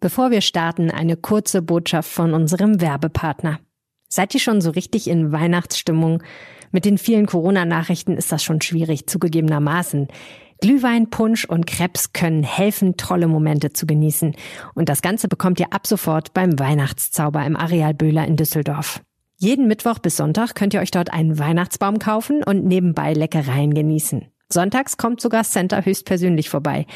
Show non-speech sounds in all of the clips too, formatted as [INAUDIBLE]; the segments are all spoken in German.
Bevor wir starten, eine kurze Botschaft von unserem Werbepartner. Seid ihr schon so richtig in Weihnachtsstimmung? Mit den vielen Corona-Nachrichten ist das schon schwierig, zugegebenermaßen. Glühwein, Punsch und Krebs können helfen, tolle Momente zu genießen. Und das Ganze bekommt ihr ab sofort beim Weihnachtszauber im Areal Böhler in Düsseldorf. Jeden Mittwoch bis Sonntag könnt ihr euch dort einen Weihnachtsbaum kaufen und nebenbei Leckereien genießen. Sonntags kommt sogar Center höchstpersönlich vorbei.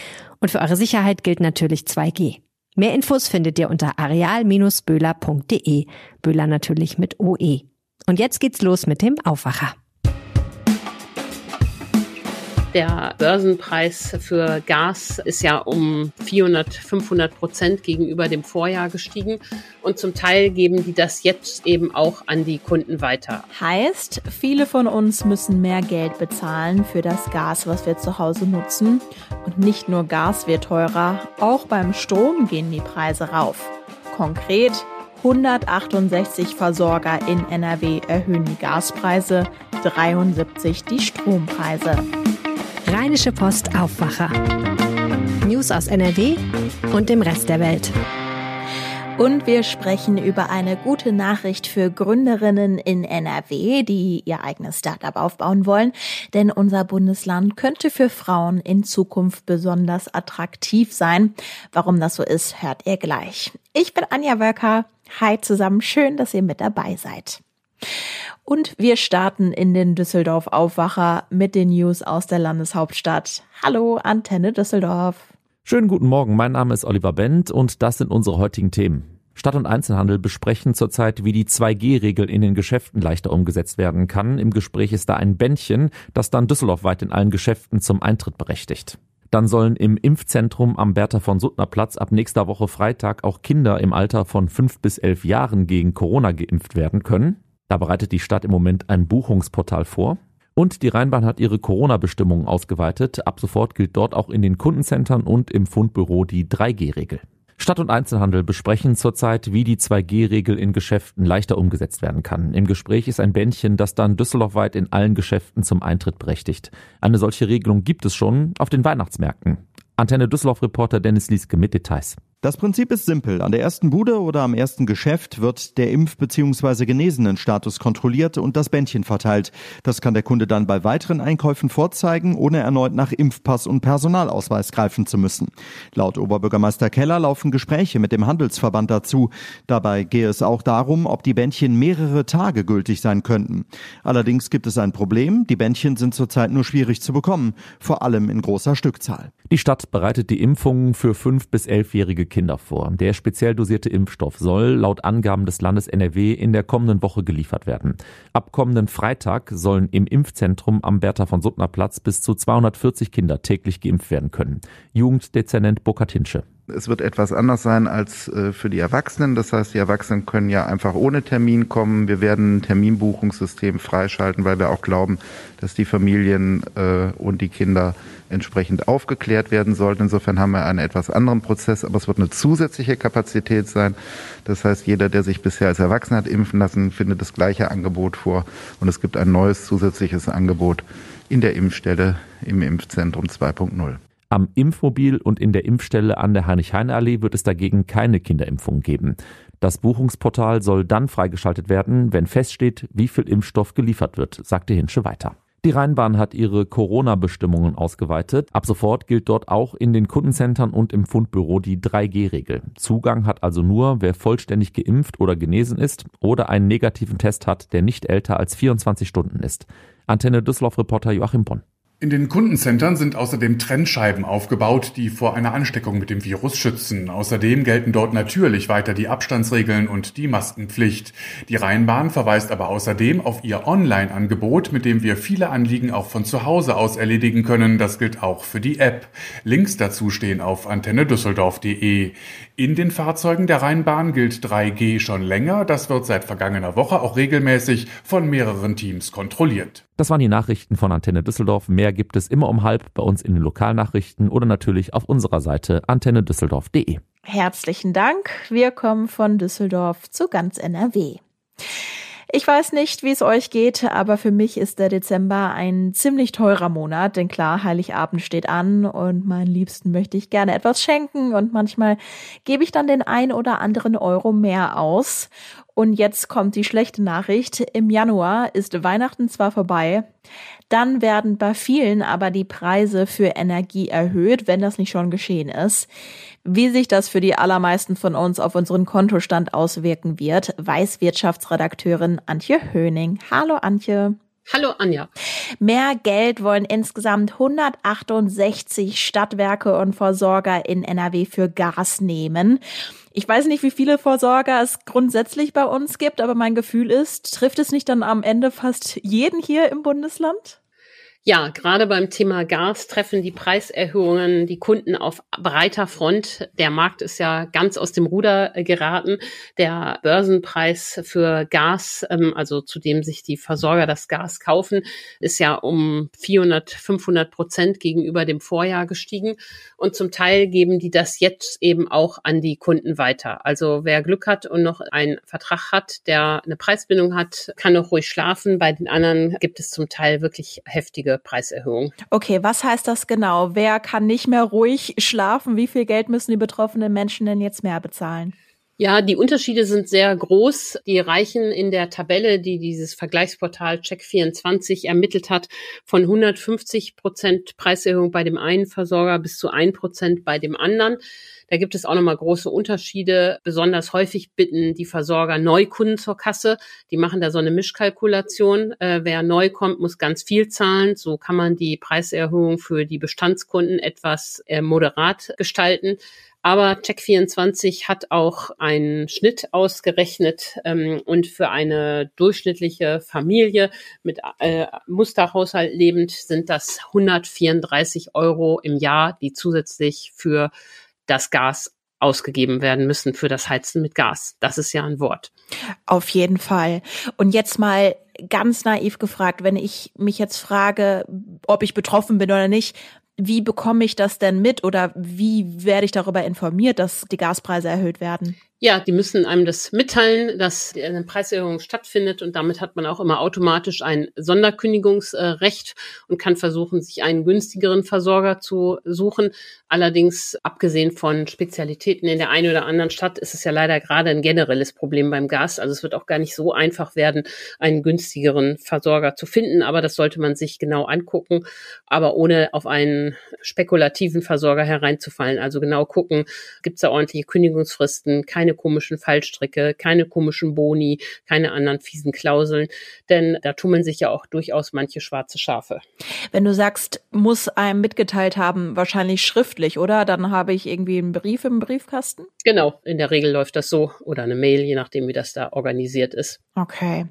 Und für eure Sicherheit gilt natürlich 2G. Mehr Infos findet ihr unter areal-böhler.de. Böhler natürlich mit OE. Und jetzt geht's los mit dem Aufwacher. Der Börsenpreis für Gas ist ja um 400, 500 Prozent gegenüber dem Vorjahr gestiegen. Und zum Teil geben die das jetzt eben auch an die Kunden weiter. Heißt, viele von uns müssen mehr Geld bezahlen für das Gas, was wir zu Hause nutzen. Und nicht nur Gas wird teurer, auch beim Strom gehen die Preise rauf. Konkret 168 Versorger in NRW erhöhen die Gaspreise, 73 die Strompreise. Rheinische Post Aufwacher. News aus NRW und dem Rest der Welt. Und wir sprechen über eine gute Nachricht für Gründerinnen in NRW, die ihr eigenes Startup aufbauen wollen. Denn unser Bundesland könnte für Frauen in Zukunft besonders attraktiv sein. Warum das so ist, hört ihr gleich. Ich bin Anja Wölker. Hi zusammen, schön, dass ihr mit dabei seid. Und wir starten in den Düsseldorf Aufwacher mit den News aus der Landeshauptstadt. Hallo, Antenne Düsseldorf. Schönen guten Morgen, mein Name ist Oliver Bent und das sind unsere heutigen Themen. Stadt und Einzelhandel besprechen zurzeit, wie die 2G-Regel in den Geschäften leichter umgesetzt werden kann. Im Gespräch ist da ein Bändchen, das dann düsseldorfweit in allen Geschäften zum Eintritt berechtigt. Dann sollen im Impfzentrum am Bertha von Suttner Platz ab nächster Woche Freitag auch Kinder im Alter von fünf bis elf Jahren gegen Corona geimpft werden können. Da bereitet die Stadt im Moment ein Buchungsportal vor. Und die Rheinbahn hat ihre Corona-Bestimmungen ausgeweitet. Ab sofort gilt dort auch in den Kundencentern und im Fundbüro die 3G-Regel. Stadt und Einzelhandel besprechen zurzeit, wie die 2G-Regel in Geschäften leichter umgesetzt werden kann. Im Gespräch ist ein Bändchen, das dann düsseldorfweit in allen Geschäften zum Eintritt berechtigt. Eine solche Regelung gibt es schon auf den Weihnachtsmärkten. Antenne Düsseldorf-Reporter Dennis Lieske mit Details. Das Prinzip ist simpel. An der ersten Bude oder am ersten Geschäft wird der Impf- bzw. Genesenen-Status kontrolliert und das Bändchen verteilt. Das kann der Kunde dann bei weiteren Einkäufen vorzeigen, ohne erneut nach Impfpass und Personalausweis greifen zu müssen. Laut Oberbürgermeister Keller laufen Gespräche mit dem Handelsverband dazu. Dabei gehe es auch darum, ob die Bändchen mehrere Tage gültig sein könnten. Allerdings gibt es ein Problem. Die Bändchen sind zurzeit nur schwierig zu bekommen, vor allem in großer Stückzahl. Die Stadt bereitet die Impfungen für fünf bis elfjährige Kinder vor. Der speziell dosierte Impfstoff soll laut Angaben des Landes NRW in der kommenden Woche geliefert werden. Ab kommenden Freitag sollen im Impfzentrum am Bertha von Suttner Platz bis zu 240 Kinder täglich geimpft werden können. Jugenddezernent Burkhard Hinsche. Es wird etwas anders sein als äh, für die Erwachsenen. Das heißt, die Erwachsenen können ja einfach ohne Termin kommen. Wir werden ein Terminbuchungssystem freischalten, weil wir auch glauben, dass die Familien äh, und die Kinder entsprechend aufgeklärt werden sollten. Insofern haben wir einen etwas anderen Prozess, aber es wird eine zusätzliche Kapazität sein. Das heißt, jeder, der sich bisher als Erwachsener hat impfen lassen, findet das gleiche Angebot vor und es gibt ein neues zusätzliches Angebot in der Impfstelle im Impfzentrum 2.0. Am Impfmobil und in der Impfstelle an der Heinrich-Heine-Allee wird es dagegen keine Kinderimpfung geben. Das Buchungsportal soll dann freigeschaltet werden, wenn feststeht, wie viel Impfstoff geliefert wird, sagte Hinsche weiter. Die Rheinbahn hat ihre Corona-Bestimmungen ausgeweitet. Ab sofort gilt dort auch in den Kundencentern und im Fundbüro die 3G-Regel. Zugang hat also nur, wer vollständig geimpft oder genesen ist oder einen negativen Test hat, der nicht älter als 24 Stunden ist. Antenne Düsseldorf-Reporter Joachim Bonn. In den Kundencentern sind außerdem Trennscheiben aufgebaut, die vor einer Ansteckung mit dem Virus schützen. Außerdem gelten dort natürlich weiter die Abstandsregeln und die Maskenpflicht. Die Rheinbahn verweist aber außerdem auf ihr Online-Angebot, mit dem wir viele Anliegen auch von zu Hause aus erledigen können. Das gilt auch für die App. Links dazu stehen auf antennedüsseldorf.de. In den Fahrzeugen der Rheinbahn gilt 3G schon länger. Das wird seit vergangener Woche auch regelmäßig von mehreren Teams kontrolliert. Das waren die Nachrichten von Antenne Düsseldorf. Mehr gibt es immer um halb bei uns in den Lokalnachrichten oder natürlich auf unserer Seite antennedüsseldorf.de. Herzlichen Dank. Wir kommen von Düsseldorf zu ganz NRW. Ich weiß nicht, wie es euch geht, aber für mich ist der Dezember ein ziemlich teurer Monat, denn klar, Heiligabend steht an und meinen Liebsten möchte ich gerne etwas schenken und manchmal gebe ich dann den ein oder anderen Euro mehr aus. Und jetzt kommt die schlechte Nachricht. Im Januar ist Weihnachten zwar vorbei, dann werden bei vielen aber die Preise für Energie erhöht, wenn das nicht schon geschehen ist. Wie sich das für die allermeisten von uns auf unseren Kontostand auswirken wird, weiß Wirtschaftsredakteurin Antje Höning. Hallo Antje. Hallo Anja. Mehr Geld wollen insgesamt 168 Stadtwerke und Versorger in NRW für Gas nehmen. Ich weiß nicht, wie viele Versorger es grundsätzlich bei uns gibt, aber mein Gefühl ist, trifft es nicht dann am Ende fast jeden hier im Bundesland? Ja, gerade beim Thema Gas treffen die Preiserhöhungen die Kunden auf breiter Front. Der Markt ist ja ganz aus dem Ruder äh, geraten. Der Börsenpreis für Gas, ähm, also zu dem sich die Versorger das Gas kaufen, ist ja um 400, 500 Prozent gegenüber dem Vorjahr gestiegen. Und zum Teil geben die das jetzt eben auch an die Kunden weiter. Also wer Glück hat und noch einen Vertrag hat, der eine Preisbindung hat, kann noch ruhig schlafen. Bei den anderen gibt es zum Teil wirklich heftige riesige Preiserhöhung. Okay, was heißt das genau? Wer kann nicht mehr ruhig schlafen? Wie viel Geld müssen die betroffenen Menschen denn jetzt mehr bezahlen? Ja, die Unterschiede sind sehr groß. Die reichen in der Tabelle, die dieses Vergleichsportal Check24 ermittelt hat, von 150 Prozent Preiserhöhung bei dem einen Versorger bis zu ein Prozent bei dem anderen. Da gibt es auch nochmal große Unterschiede. Besonders häufig bitten die Versorger Neukunden zur Kasse. Die machen da so eine Mischkalkulation. Äh, wer neu kommt, muss ganz viel zahlen. So kann man die Preiserhöhung für die Bestandskunden etwas äh, moderat gestalten. Aber Check24 hat auch einen Schnitt ausgerechnet ähm, und für eine durchschnittliche Familie mit äh, Musterhaushalt lebend sind das 134 Euro im Jahr, die zusätzlich für das Gas ausgegeben werden müssen für das Heizen mit Gas. Das ist ja ein Wort. Auf jeden Fall. Und jetzt mal ganz naiv gefragt, wenn ich mich jetzt frage, ob ich betroffen bin oder nicht, wie bekomme ich das denn mit oder wie werde ich darüber informiert, dass die Gaspreise erhöht werden? Ja, die müssen einem das mitteilen, dass eine Preiserhöhung stattfindet und damit hat man auch immer automatisch ein Sonderkündigungsrecht und kann versuchen, sich einen günstigeren Versorger zu suchen. Allerdings, abgesehen von Spezialitäten in der einen oder anderen Stadt, ist es ja leider gerade ein generelles Problem beim Gas. Also es wird auch gar nicht so einfach werden, einen günstigeren Versorger zu finden, aber das sollte man sich genau angucken, aber ohne auf einen spekulativen Versorger hereinzufallen. Also genau gucken, gibt es da ordentliche Kündigungsfristen, keine keine komischen Fallstricke, keine komischen Boni, keine anderen fiesen Klauseln, denn da tummeln sich ja auch durchaus manche schwarze Schafe. Wenn du sagst, muss einem mitgeteilt haben, wahrscheinlich schriftlich, oder? Dann habe ich irgendwie einen Brief im Briefkasten? Genau, in der Regel läuft das so oder eine Mail, je nachdem, wie das da organisiert ist. Okay.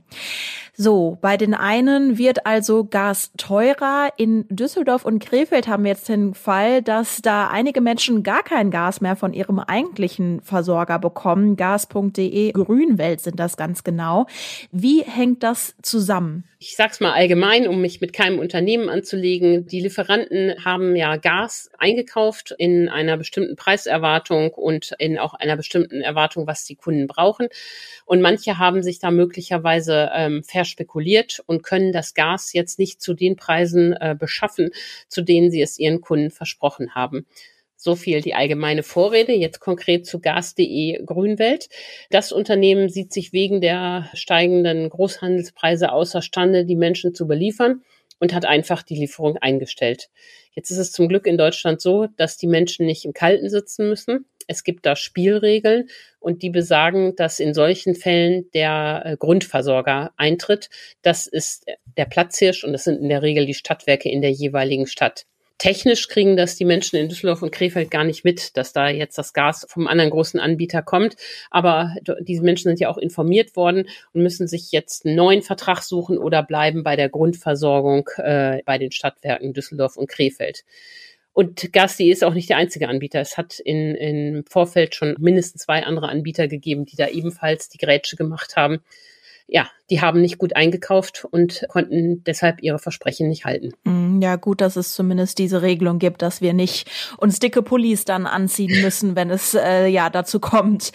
So, bei den einen wird also Gas teurer. In Düsseldorf und Krefeld haben wir jetzt den Fall, dass da einige Menschen gar kein Gas mehr von ihrem eigentlichen Versorger bekommen. Gas.de Grünwelt sind das ganz genau. Wie hängt das zusammen? Ich sag's mal allgemein, um mich mit keinem Unternehmen anzulegen. Die Lieferanten haben ja Gas eingekauft in einer bestimmten Preiserwartung und in auch einer bestimmten Erwartung, was die Kunden brauchen. Und manche haben sich da möglicherweise ähm, verspekuliert und können das Gas jetzt nicht zu den Preisen äh, beschaffen, zu denen sie es ihren Kunden versprochen haben. So viel die allgemeine Vorrede. Jetzt konkret zu gas.de Grünwelt. Das Unternehmen sieht sich wegen der steigenden Großhandelspreise außerstande, die Menschen zu beliefern und hat einfach die Lieferung eingestellt. Jetzt ist es zum Glück in Deutschland so, dass die Menschen nicht im Kalten sitzen müssen. Es gibt da Spielregeln und die besagen, dass in solchen Fällen der äh, Grundversorger eintritt. Das ist der Platzhirsch und das sind in der Regel die Stadtwerke in der jeweiligen Stadt. Technisch kriegen das die Menschen in Düsseldorf und Krefeld gar nicht mit, dass da jetzt das Gas vom anderen großen Anbieter kommt. Aber diese Menschen sind ja auch informiert worden und müssen sich jetzt einen neuen Vertrag suchen oder bleiben bei der Grundversorgung äh, bei den Stadtwerken Düsseldorf und Krefeld. Und Gas.de ist auch nicht der einzige Anbieter. Es hat in, im Vorfeld schon mindestens zwei andere Anbieter gegeben, die da ebenfalls die Grätsche gemacht haben. Ja, die haben nicht gut eingekauft und konnten deshalb ihre Versprechen nicht halten. Mm, ja, gut, dass es zumindest diese Regelung gibt, dass wir nicht uns dicke Pullis dann anziehen müssen, wenn es äh, ja dazu kommt.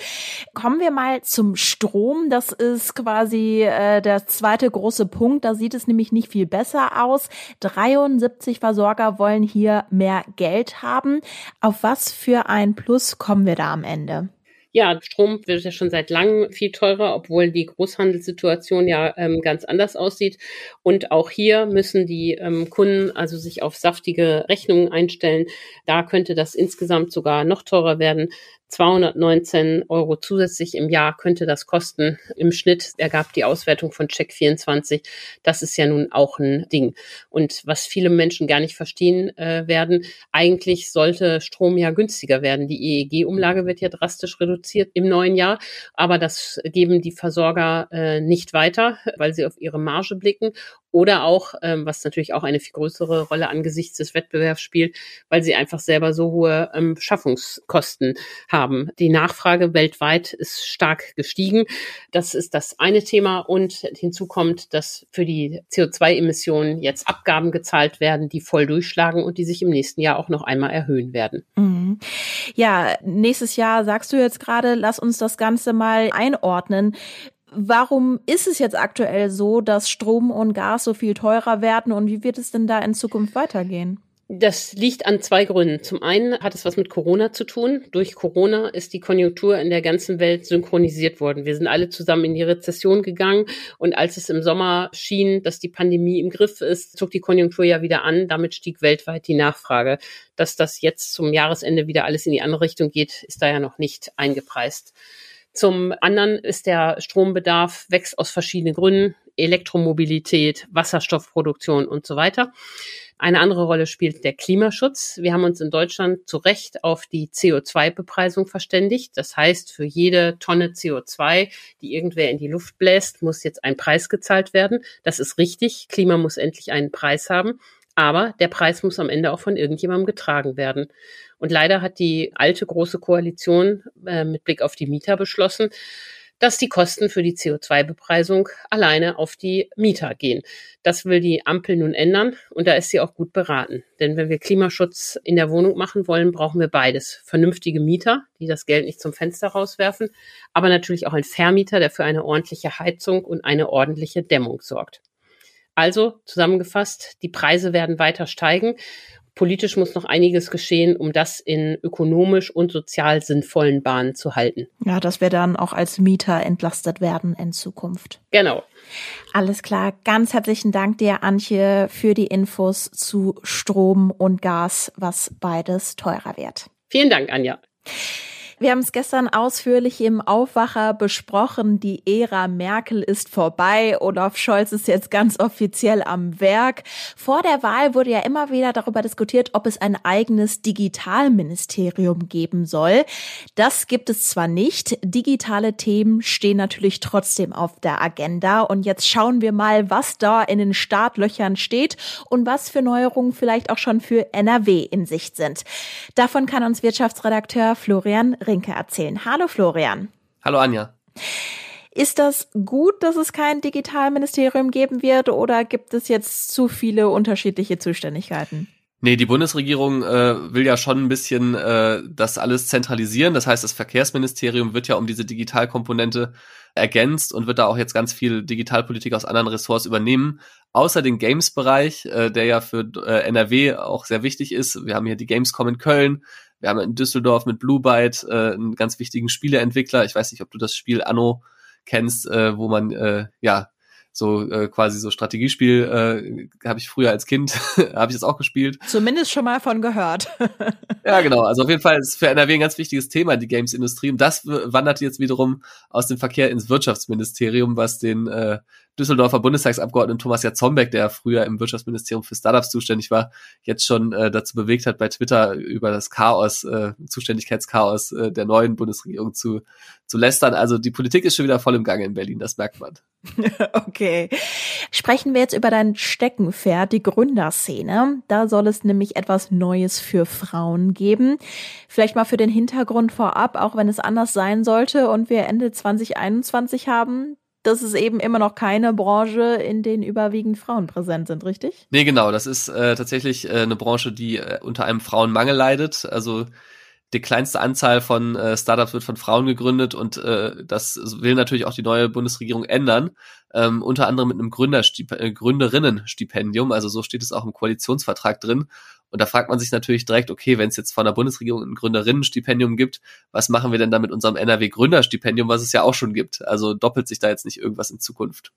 Kommen wir mal zum Strom. Das ist quasi äh, der zweite große Punkt. Da sieht es nämlich nicht viel besser aus. 73 Versorger wollen hier mehr Geld haben. Auf was für ein Plus kommen wir da am Ende? Ja, Strom wird ja schon seit langem viel teurer, obwohl die Großhandelssituation ja ähm, ganz anders aussieht. Und auch hier müssen die ähm, Kunden also sich auf saftige Rechnungen einstellen. Da könnte das insgesamt sogar noch teurer werden. 219 Euro zusätzlich im Jahr könnte das kosten. Im Schnitt ergab die Auswertung von Check24. Das ist ja nun auch ein Ding. Und was viele Menschen gar nicht verstehen äh, werden, eigentlich sollte Strom ja günstiger werden. Die EEG-Umlage wird ja drastisch reduziert im neuen Jahr, aber das geben die Versorger äh, nicht weiter, weil sie auf ihre Marge blicken oder auch, ähm, was natürlich auch eine viel größere Rolle angesichts des Wettbewerbs spielt, weil sie einfach selber so hohe ähm, Schaffungskosten haben. Die Nachfrage weltweit ist stark gestiegen. Das ist das eine Thema. Und hinzu kommt, dass für die CO2-Emissionen jetzt Abgaben gezahlt werden, die voll durchschlagen und die sich im nächsten Jahr auch noch einmal erhöhen werden. Mhm. Ja, nächstes Jahr sagst du jetzt gerade, lass uns das Ganze mal einordnen. Warum ist es jetzt aktuell so, dass Strom und Gas so viel teurer werden und wie wird es denn da in Zukunft weitergehen? Das liegt an zwei Gründen. Zum einen hat es was mit Corona zu tun. Durch Corona ist die Konjunktur in der ganzen Welt synchronisiert worden. Wir sind alle zusammen in die Rezession gegangen und als es im Sommer schien, dass die Pandemie im Griff ist, zog die Konjunktur ja wieder an. Damit stieg weltweit die Nachfrage. Dass das jetzt zum Jahresende wieder alles in die andere Richtung geht, ist da ja noch nicht eingepreist. Zum anderen ist der Strombedarf wächst aus verschiedenen Gründen. Elektromobilität, Wasserstoffproduktion und so weiter. Eine andere Rolle spielt der Klimaschutz. Wir haben uns in Deutschland zu Recht auf die CO2-Bepreisung verständigt. Das heißt, für jede Tonne CO2, die irgendwer in die Luft bläst, muss jetzt ein Preis gezahlt werden. Das ist richtig. Klima muss endlich einen Preis haben. Aber der Preis muss am Ende auch von irgendjemandem getragen werden. Und leider hat die alte große Koalition äh, mit Blick auf die Mieter beschlossen, dass die Kosten für die CO2-Bepreisung alleine auf die Mieter gehen. Das will die Ampel nun ändern und da ist sie auch gut beraten. Denn wenn wir Klimaschutz in der Wohnung machen wollen, brauchen wir beides. Vernünftige Mieter, die das Geld nicht zum Fenster rauswerfen, aber natürlich auch ein Vermieter, der für eine ordentliche Heizung und eine ordentliche Dämmung sorgt. Also zusammengefasst, die Preise werden weiter steigen. Politisch muss noch einiges geschehen, um das in ökonomisch und sozial sinnvollen Bahnen zu halten. Ja, dass wir dann auch als Mieter entlastet werden in Zukunft. Genau. Alles klar. Ganz herzlichen Dank dir, Antje, für die Infos zu Strom und Gas, was beides teurer wird. Vielen Dank, Anja. Wir haben es gestern ausführlich im Aufwacher besprochen. Die Ära Merkel ist vorbei. Olaf Scholz ist jetzt ganz offiziell am Werk. Vor der Wahl wurde ja immer wieder darüber diskutiert, ob es ein eigenes Digitalministerium geben soll. Das gibt es zwar nicht. Digitale Themen stehen natürlich trotzdem auf der Agenda. Und jetzt schauen wir mal, was da in den Startlöchern steht und was für Neuerungen vielleicht auch schon für NRW in Sicht sind. Davon kann uns Wirtschaftsredakteur Florian Rinke erzählen. Hallo Florian. Hallo Anja. Ist das gut, dass es kein Digitalministerium geben wird oder gibt es jetzt zu viele unterschiedliche Zuständigkeiten? Nee, die Bundesregierung äh, will ja schon ein bisschen äh, das alles zentralisieren. Das heißt, das Verkehrsministerium wird ja um diese Digitalkomponente ergänzt und wird da auch jetzt ganz viel Digitalpolitik aus anderen Ressorts übernehmen. Außer den Games-Bereich, äh, der ja für äh, NRW auch sehr wichtig ist. Wir haben hier die Gamescom in Köln, wir haben in Düsseldorf mit Blue Byte äh, einen ganz wichtigen Spieleentwickler. Ich weiß nicht, ob du das Spiel Anno kennst, äh, wo man äh, ja so äh, quasi so Strategiespiel äh, habe ich früher als Kind [LAUGHS] habe ich das auch gespielt. Zumindest schon mal von gehört. [LAUGHS] ja, genau. Also auf jeden Fall ist für NRW ein ganz wichtiges Thema die Games-Industrie und das wandert jetzt wiederum aus dem Verkehr ins Wirtschaftsministerium, was den äh, Düsseldorfer Bundestagsabgeordneten Thomas Jatzombeck, der früher im Wirtschaftsministerium für Startups zuständig war, jetzt schon äh, dazu bewegt hat, bei Twitter über das Chaos, äh, Zuständigkeitschaos äh, der neuen Bundesregierung zu, zu lästern. Also die Politik ist schon wieder voll im Gange in Berlin, das merkt man. [LAUGHS] okay. Sprechen wir jetzt über dein Steckenpferd, die Gründerszene. Da soll es nämlich etwas Neues für Frauen geben. Vielleicht mal für den Hintergrund vorab, auch wenn es anders sein sollte und wir Ende 2021 haben, das ist eben immer noch keine Branche, in denen überwiegend Frauen präsent sind, richtig? Nee, genau. Das ist äh, tatsächlich äh, eine Branche, die äh, unter einem Frauenmangel leidet. Also die kleinste Anzahl von äh, Startups wird von Frauen gegründet und äh, das will natürlich auch die neue Bundesregierung ändern. Ähm, unter anderem mit einem Gründerstip äh, Gründerinnenstipendium, also so steht es auch im Koalitionsvertrag drin. Und da fragt man sich natürlich direkt, okay, wenn es jetzt von der Bundesregierung ein Gründerinnenstipendium gibt, was machen wir denn da mit unserem NRW-Gründerstipendium, was es ja auch schon gibt? Also doppelt sich da jetzt nicht irgendwas in Zukunft.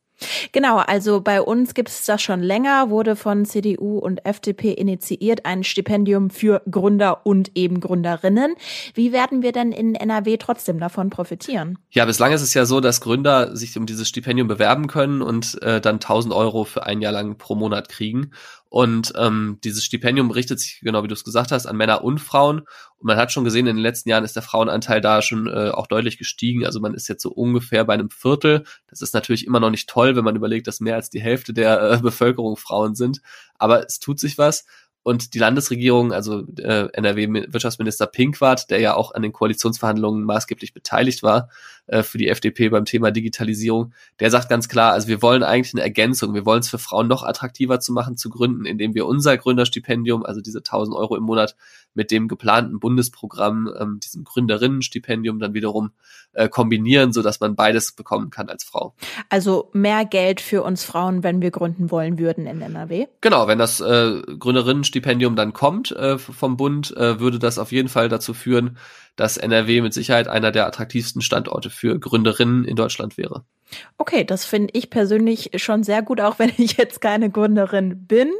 Genau, also bei uns gibt es das schon länger, wurde von CDU und FDP initiiert, ein Stipendium für Gründer und eben Gründerinnen. Wie werden wir denn in NRW trotzdem davon profitieren? Ja, bislang ist es ja so, dass Gründer sich um dieses Stipendium bewerben können und äh, dann 1000 Euro für ein Jahr lang pro Monat kriegen. Und ähm, dieses Stipendium richtet sich, genau wie du es gesagt hast, an Männer und Frauen. Und man hat schon gesehen, in den letzten Jahren ist der Frauenanteil da schon äh, auch deutlich gestiegen. Also man ist jetzt so ungefähr bei einem Viertel. Das ist natürlich immer noch nicht toll, wenn man überlegt, dass mehr als die Hälfte der äh, [LAUGHS] Bevölkerung Frauen sind. Aber es tut sich was. Und die Landesregierung, also äh, NRW-Wirtschaftsminister Pinkwart, der ja auch an den Koalitionsverhandlungen maßgeblich beteiligt war äh, für die FDP beim Thema Digitalisierung, der sagt ganz klar, also wir wollen eigentlich eine Ergänzung, wir wollen es für Frauen noch attraktiver zu machen, zu gründen, indem wir unser Gründerstipendium, also diese 1000 Euro im Monat, mit dem geplanten Bundesprogramm, ähm, diesem Gründerinnenstipendium dann wiederum äh, kombinieren, so dass man beides bekommen kann als Frau. Also mehr Geld für uns Frauen, wenn wir gründen wollen würden in NRW? Genau, wenn das äh, Gründerinnenstipendium dann kommt äh, vom Bund, äh, würde das auf jeden Fall dazu führen, dass NRW mit Sicherheit einer der attraktivsten Standorte für Gründerinnen in Deutschland wäre. Okay, das finde ich persönlich schon sehr gut, auch [LAUGHS] wenn ich jetzt keine Gründerin bin.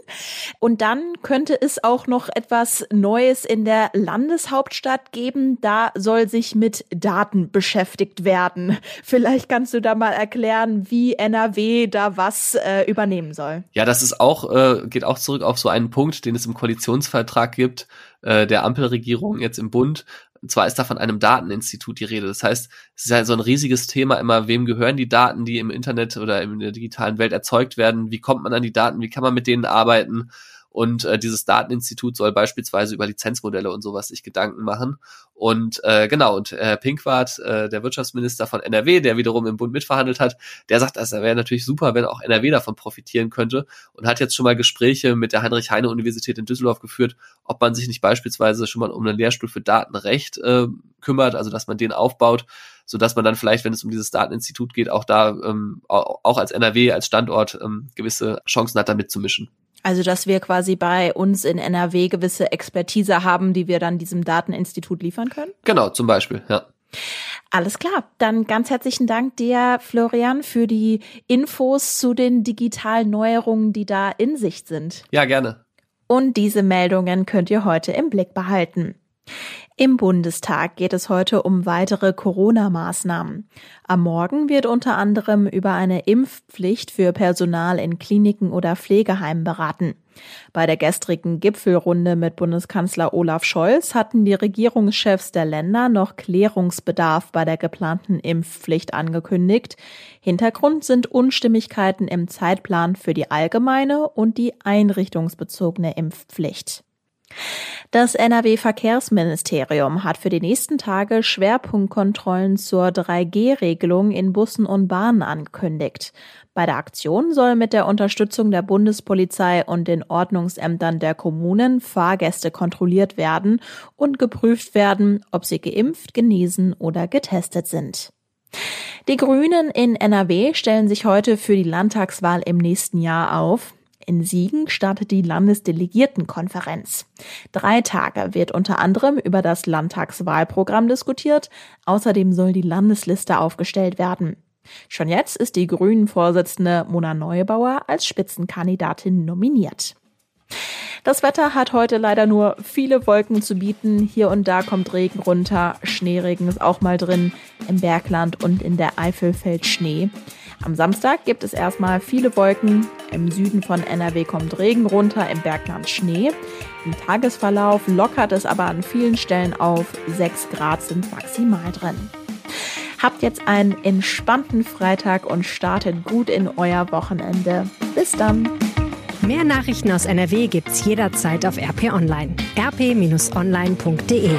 Und dann könnte es auch noch etwas Neues in der Landeshauptstadt geben. Da soll sich mit Daten beschäftigt werden. [LAUGHS] Vielleicht kannst du da mal erklären, wie NRW da was äh, übernehmen soll. Ja, das ist auch, äh, geht auch zurück auf so einen Punkt, den es im Koalitionsvertrag gibt, äh, der Ampelregierung jetzt im Bund. Und zwar ist da von einem Dateninstitut die Rede. Das heißt, es ist ja so ein riesiges Thema immer, wem gehören die Daten, die im Internet oder in der digitalen Welt erzeugt werden? Wie kommt man an die Daten? Wie kann man mit denen arbeiten? Und äh, dieses Dateninstitut soll beispielsweise über Lizenzmodelle und sowas sich Gedanken machen. Und äh, genau, und äh, Pinkwart, äh, der Wirtschaftsminister von NRW, der wiederum im Bund mitverhandelt hat, der sagt, das wäre natürlich super, wenn auch NRW davon profitieren könnte und hat jetzt schon mal Gespräche mit der Heinrich-Heine-Universität in Düsseldorf geführt, ob man sich nicht beispielsweise schon mal um einen Lehrstuhl für Datenrecht äh, kümmert, also dass man den aufbaut, so dass man dann vielleicht, wenn es um dieses Dateninstitut geht, auch da ähm, auch als NRW, als Standort ähm, gewisse Chancen hat, da mitzumischen. Also, dass wir quasi bei uns in NRW gewisse Expertise haben, die wir dann diesem Dateninstitut liefern können? Genau, zum Beispiel, ja. Alles klar. Dann ganz herzlichen Dank dir, Florian, für die Infos zu den digitalen Neuerungen, die da in Sicht sind. Ja, gerne. Und diese Meldungen könnt ihr heute im Blick behalten. Im Bundestag geht es heute um weitere Corona-Maßnahmen. Am Morgen wird unter anderem über eine Impfpflicht für Personal in Kliniken oder Pflegeheimen beraten. Bei der gestrigen Gipfelrunde mit Bundeskanzler Olaf Scholz hatten die Regierungschefs der Länder noch Klärungsbedarf bei der geplanten Impfpflicht angekündigt. Hintergrund sind Unstimmigkeiten im Zeitplan für die allgemeine und die einrichtungsbezogene Impfpflicht. Das NRW-Verkehrsministerium hat für die nächsten Tage Schwerpunktkontrollen zur 3G-Regelung in Bussen und Bahnen angekündigt. Bei der Aktion soll mit der Unterstützung der Bundespolizei und den Ordnungsämtern der Kommunen Fahrgäste kontrolliert werden und geprüft werden, ob sie geimpft, genesen oder getestet sind. Die Grünen in NRW stellen sich heute für die Landtagswahl im nächsten Jahr auf. In Siegen startet die Landesdelegiertenkonferenz. Drei Tage wird unter anderem über das Landtagswahlprogramm diskutiert. Außerdem soll die Landesliste aufgestellt werden. Schon jetzt ist die Grünen-Vorsitzende Mona Neubauer als Spitzenkandidatin nominiert. Das Wetter hat heute leider nur viele Wolken zu bieten. Hier und da kommt Regen runter. Schneeregen ist auch mal drin. Im Bergland und in der Eifel fällt Schnee. Am Samstag gibt es erstmal viele Wolken. Im Süden von NRW kommt Regen runter, im Bergland Schnee. Im Tagesverlauf lockert es aber an vielen Stellen auf. 6 Grad sind maximal drin. Habt jetzt einen entspannten Freitag und startet gut in euer Wochenende. Bis dann! Mehr Nachrichten aus NRW gibt's jederzeit auf RP Online. rp-online.de